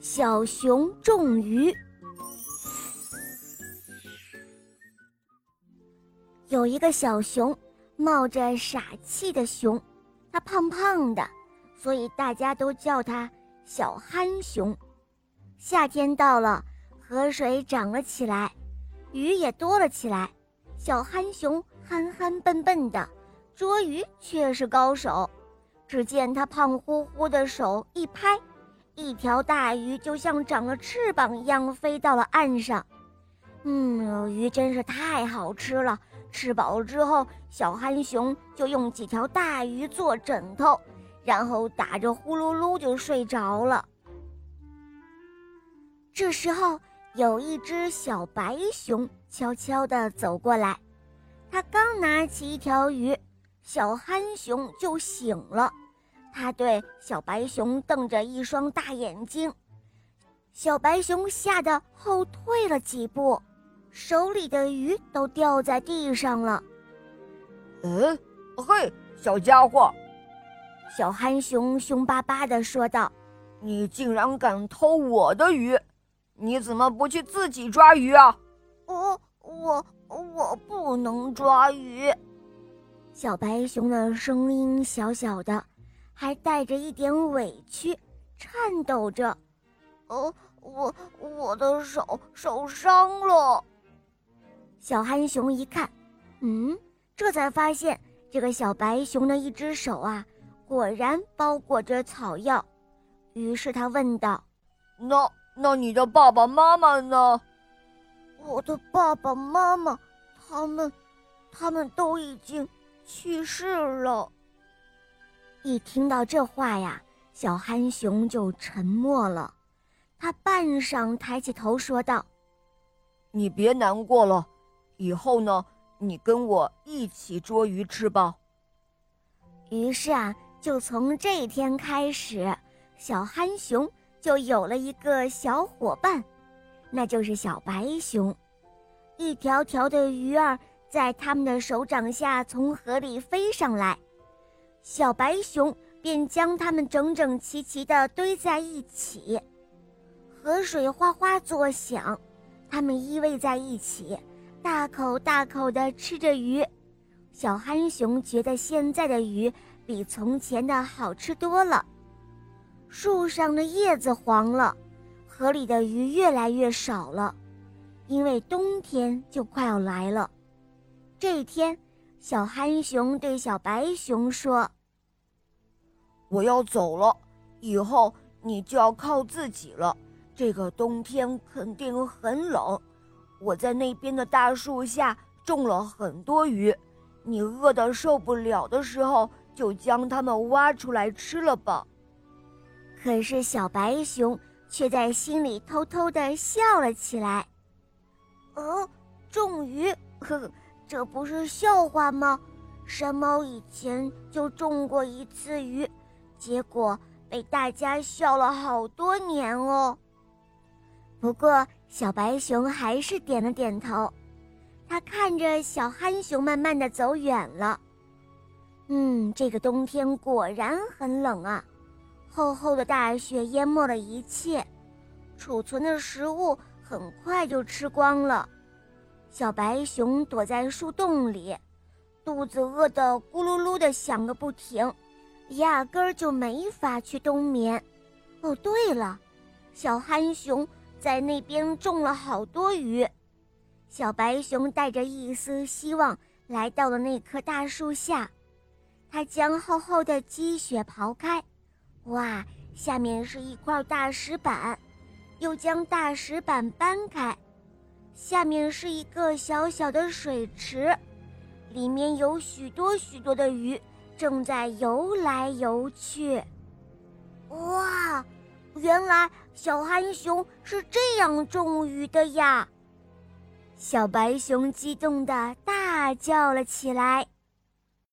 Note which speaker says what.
Speaker 1: 小熊种鱼。有一个小熊，冒着傻气的熊，它胖胖的，所以大家都叫它小憨熊。夏天到了，河水涨了起来，鱼也多了起来。小憨熊憨憨笨笨的，捉鱼却是高手。只见他胖乎乎的手一拍。一条大鱼就像长了翅膀一样飞到了岸上，嗯，鱼真是太好吃了。吃饱了之后，小憨熊就用几条大鱼做枕头，然后打着呼噜噜就睡着了。这时候，有一只小白熊悄悄地走过来，它刚拿起一条鱼，小憨熊就醒了。他对小白熊瞪着一双大眼睛，小白熊吓得后退了几步，手里的鱼都掉在地上了。
Speaker 2: 嗯，嘿，小家伙，
Speaker 1: 小憨熊凶巴巴地说道：“
Speaker 2: 你竟然敢偷我的鱼，你怎么不去自己抓鱼啊？”“
Speaker 1: 我我我不能抓鱼。”小白熊的声音小小的。还带着一点委屈，颤抖着。哦，我我的手受伤了。小憨熊一看，嗯，这才发现这个小白熊的一只手啊，果然包裹着草药。于是他问道：“
Speaker 2: 那那你的爸爸妈妈呢？”
Speaker 1: 我的爸爸妈妈，他们，他们都已经去世了。一听到这话呀，小憨熊就沉默了。他半晌抬起头说道：“
Speaker 2: 你别难过了，以后呢，你跟我一起捉鱼吃吧。”
Speaker 1: 于是啊，就从这天开始，小憨熊就有了一个小伙伴，那就是小白熊。一条条的鱼儿在他们的手掌下从河里飞上来。小白熊便将它们整整齐齐地堆在一起，河水哗哗作响，它们依偎在一起，大口大口地吃着鱼。小憨熊觉得现在的鱼比从前的好吃多了。树上的叶子黄了，河里的鱼越来越少了，因为冬天就快要来了。这一天。小憨熊对小白熊说：“
Speaker 2: 我要走了，以后你就要靠自己了。这个冬天肯定很冷，我在那边的大树下种了很多鱼，你饿得受不了的时候，就将它们挖出来吃了吧。”
Speaker 1: 可是小白熊却在心里偷偷地笑了起来。“哦，种鱼，呵呵。”这不是笑话吗？山猫以前就中过一次鱼，结果被大家笑了好多年哦。不过小白熊还是点了点头，他看着小憨熊慢慢的走远了。嗯，这个冬天果然很冷啊，厚厚的大雪淹没了一切，储存的食物很快就吃光了。小白熊躲在树洞里，肚子饿得咕噜噜的响个不停，压根儿就没法去冬眠。哦，对了，小憨熊在那边种了好多鱼。小白熊带着一丝希望来到了那棵大树下，他将厚厚的积雪刨开，哇，下面是一块大石板，又将大石板搬开。下面是一个小小的水池，里面有许多许多的鱼正在游来游去。哇，原来小憨熊是这样种鱼的呀！小白熊激动地大叫了起来。